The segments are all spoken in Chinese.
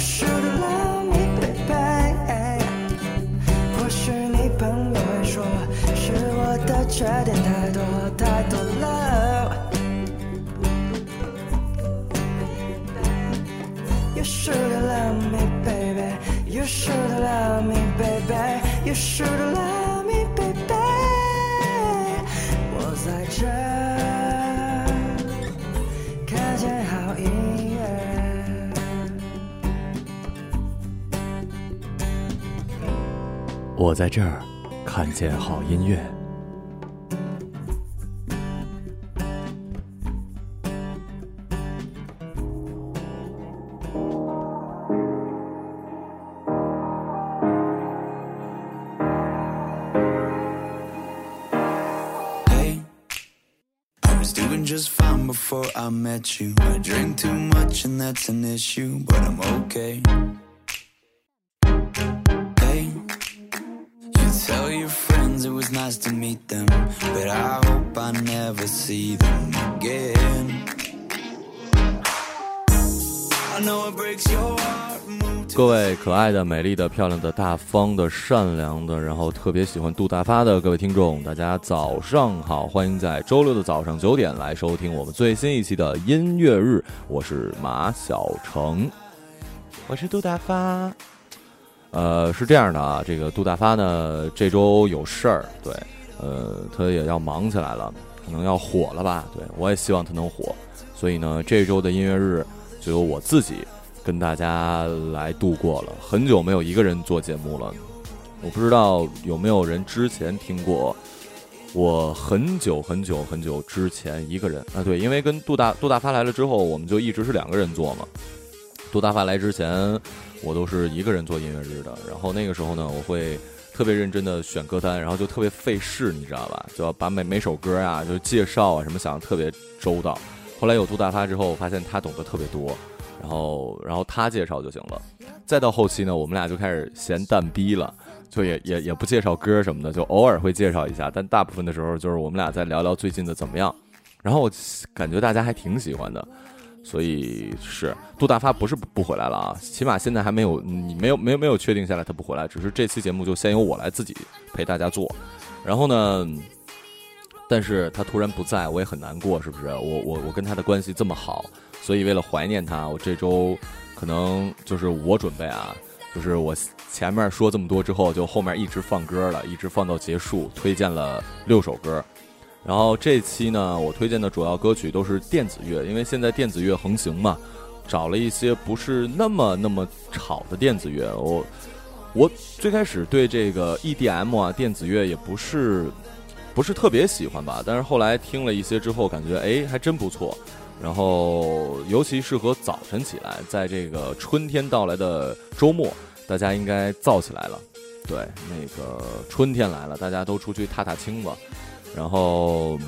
sure. 我在这儿看见好音乐。Hey, I was doing just fine before I met you. I drink too much and that's an issue, but I'm okay. nice to meet them, but I hope I never see them again. I know it breaks your heart. 各位可爱的、美丽的、漂亮的、大方的、善良的，然后特别喜欢杜大发的各位听众，大家早上好！欢迎在周六的早上九点来收听我们最新一期的音乐日，我是马小成，我是杜大发。呃，是这样的啊，这个杜大发呢这周有事儿，对，呃，他也要忙起来了，可能要火了吧？对我也希望他能火，所以呢，这周的音乐日就由我自己跟大家来度过了。很久没有一个人做节目了，我不知道有没有人之前听过。我很久很久很久之前一个人啊，对，因为跟杜大杜大发来了之后，我们就一直是两个人做嘛。杜大发来之前，我都是一个人做音乐日的。然后那个时候呢，我会特别认真的选歌单，然后就特别费事，你知道吧？就要把每每首歌啊，就介绍啊什么想的特别周到。后来有杜大发之后，我发现他懂得特别多，然后然后他介绍就行了。再到后期呢，我们俩就开始闲蛋逼了，就也也也不介绍歌什么的，就偶尔会介绍一下，但大部分的时候就是我们俩在聊聊最近的怎么样。然后我感觉大家还挺喜欢的，所以是杜大发不是不回来了啊，起码现在还没有你没有没有没有确定下来他不回来，只是这期节目就先由我来自己陪大家做。然后呢，但是他突然不在，我也很难过，是不是？我我我跟他的关系这么好，所以为了怀念他，我这周可能就是我准备啊，就是我前面说这么多之后，就后面一直放歌了，一直放到结束，推荐了六首歌。然后这期呢，我推荐的主要歌曲都是电子乐，因为现在电子乐横行嘛，找了一些不是那么那么吵的电子乐。我我最开始对这个 EDM 啊电子乐也不是不是特别喜欢吧，但是后来听了一些之后，感觉哎还真不错。然后尤其适合早晨起来，在这个春天到来的周末，大家应该燥起来了。对，那个春天来了，大家都出去踏踏青吧。然后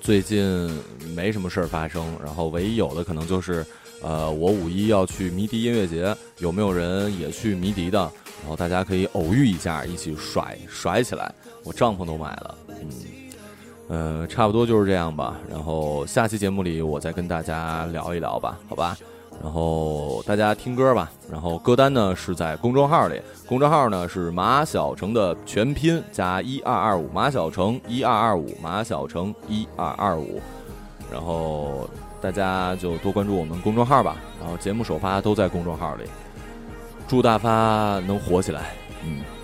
最近没什么事儿发生，然后唯一有的可能就是，呃，我五一要去迷笛音乐节，有没有人也去迷笛的？然后大家可以偶遇一下，一起甩甩起来。我帐篷都买了，嗯，呃，差不多就是这样吧。然后下期节目里我再跟大家聊一聊吧，好吧？然后大家听歌吧，然后歌单呢是在公众号里，公众号呢是马小成的全拼加一二二五，马小成一二二五，马小成一二二五，然后大家就多关注我们公众号吧，然后节目首发都在公众号里，祝大发能火起来，嗯。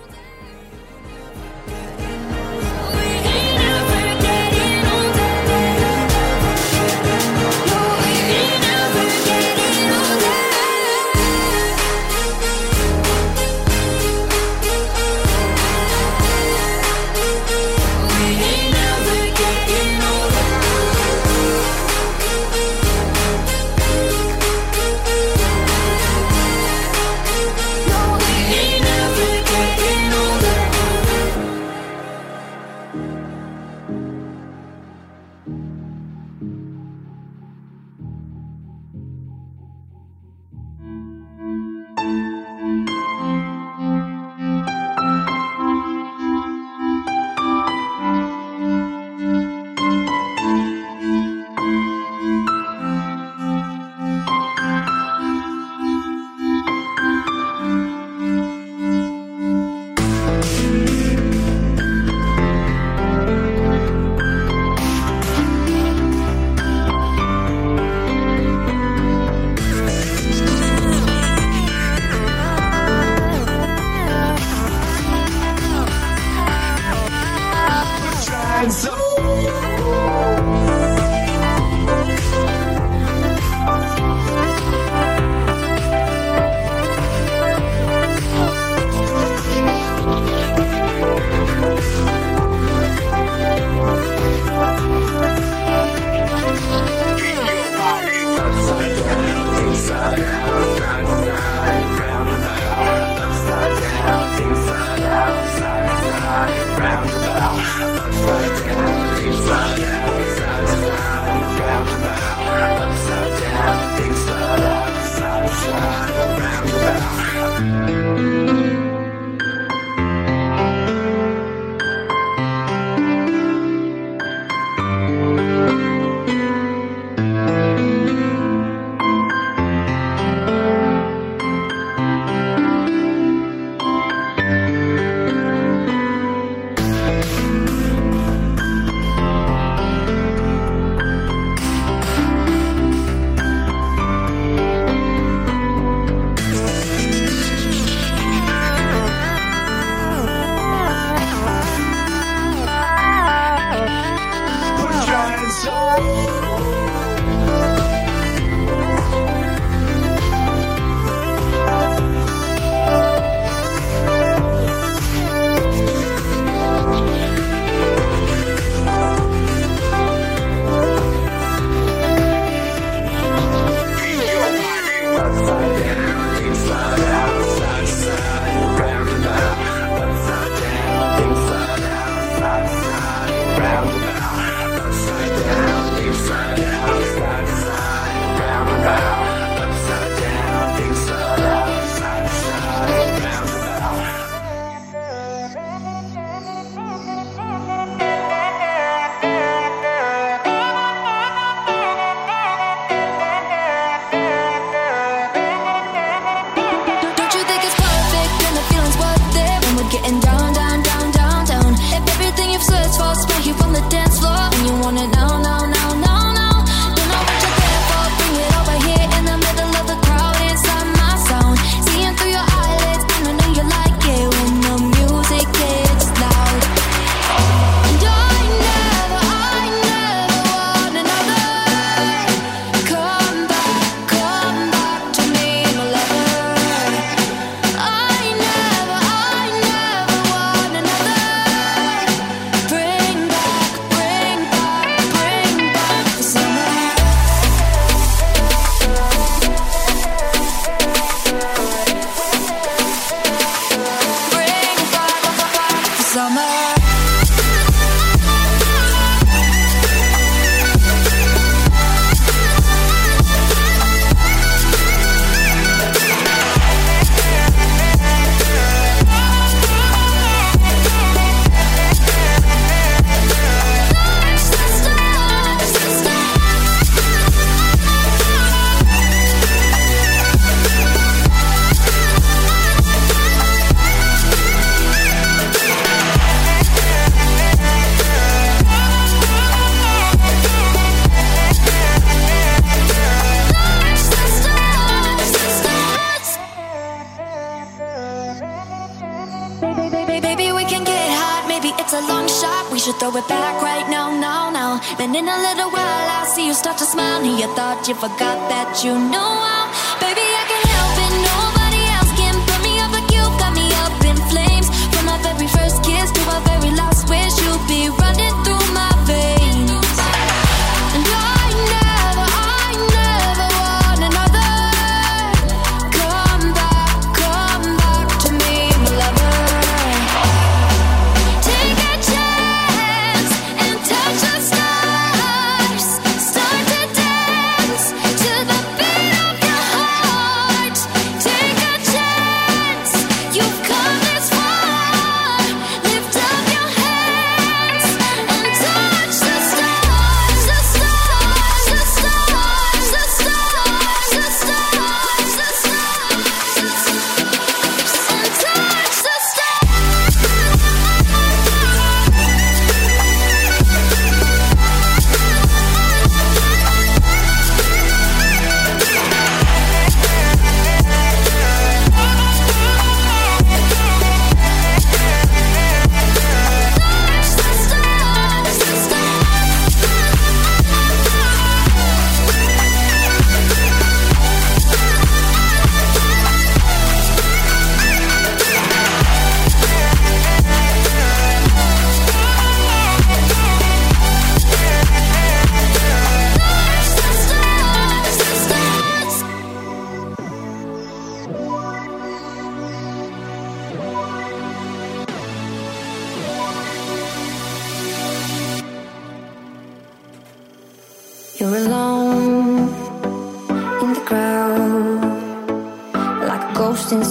you know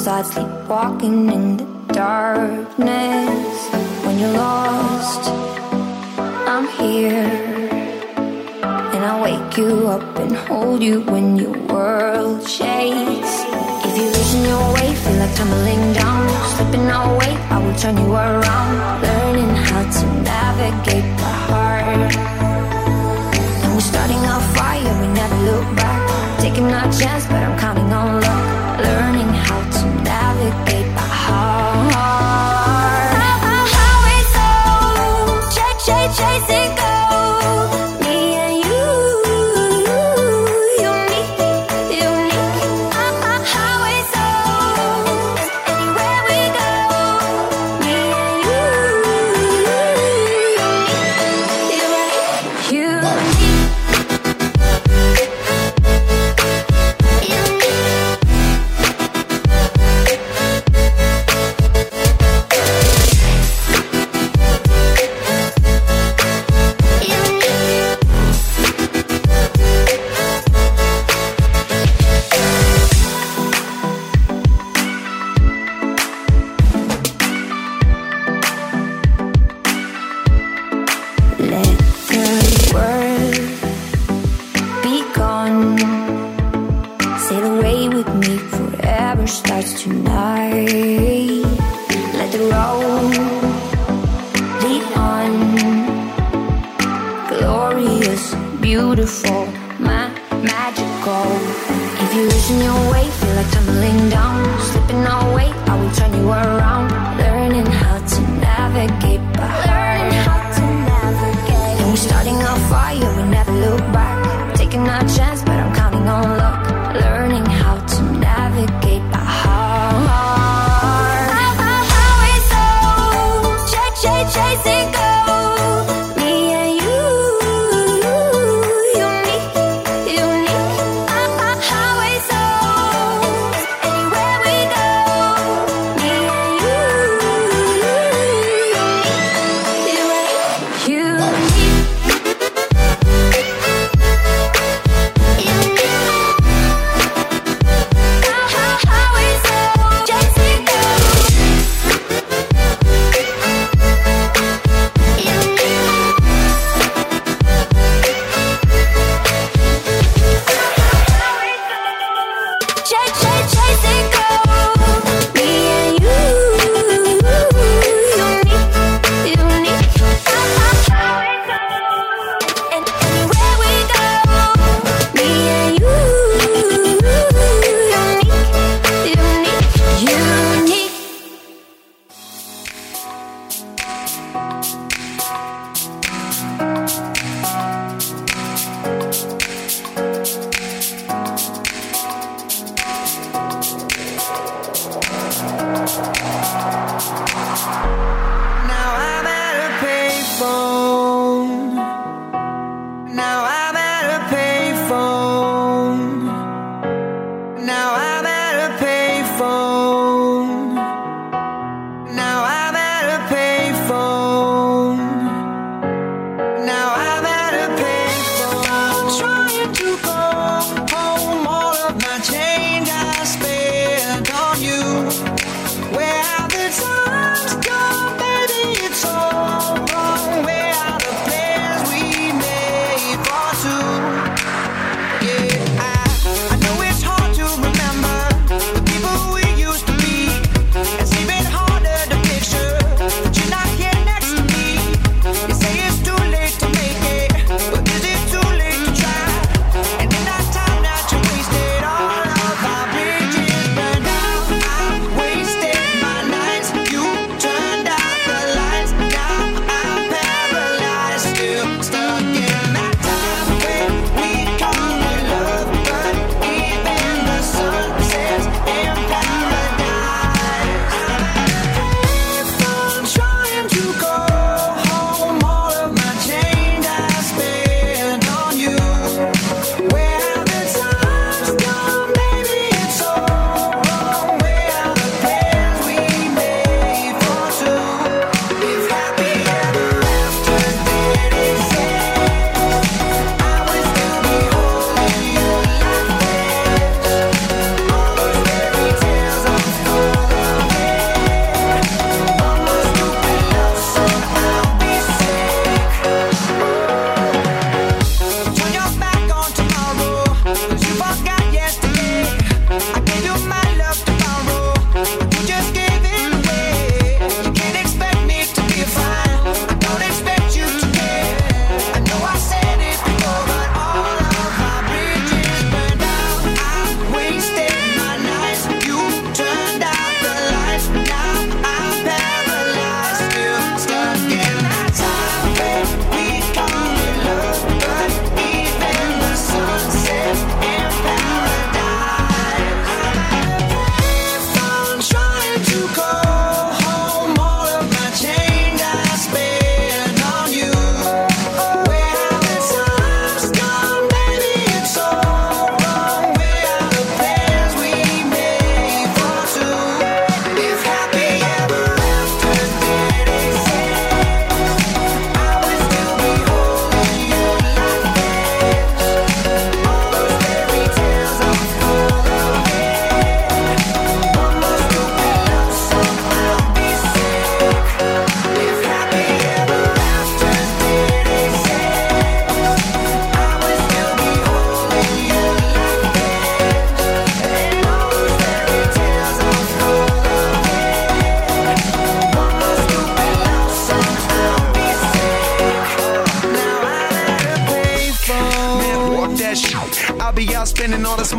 start sleepwalking in the darkness. When you're lost, I'm here. And I'll wake you up and hold you when your world shakes. If you're losing your way, feel like tumbling down. Slipping away, I will turn you around. Learning how to navigate the heart. And we're starting a fire, we never look back. Taking our chance, but I'm counting on love.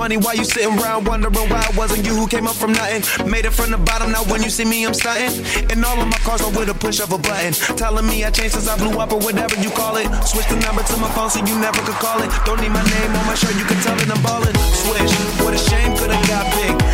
money, why you sitting around wondering why it wasn't you who came up from nothing? Made it from the bottom, now when you see me, I'm stunting. And all of my cars are with a push of a button. Telling me I changed since I blew up or whatever you call it. Switch the number to my phone so you never could call it. Don't need my name on my shirt, you can tell it I'm ballin'. Switch. what a shame, could've got big.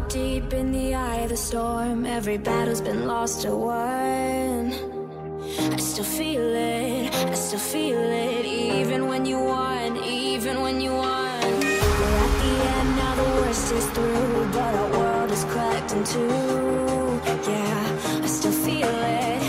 Caught deep in the eye of the storm. Every battle's been lost or won. I still feel it, I still feel it. Even when you won, even when you won. We're at the end, now the worst is through. But our world is cracked in two. Yeah, I still feel it.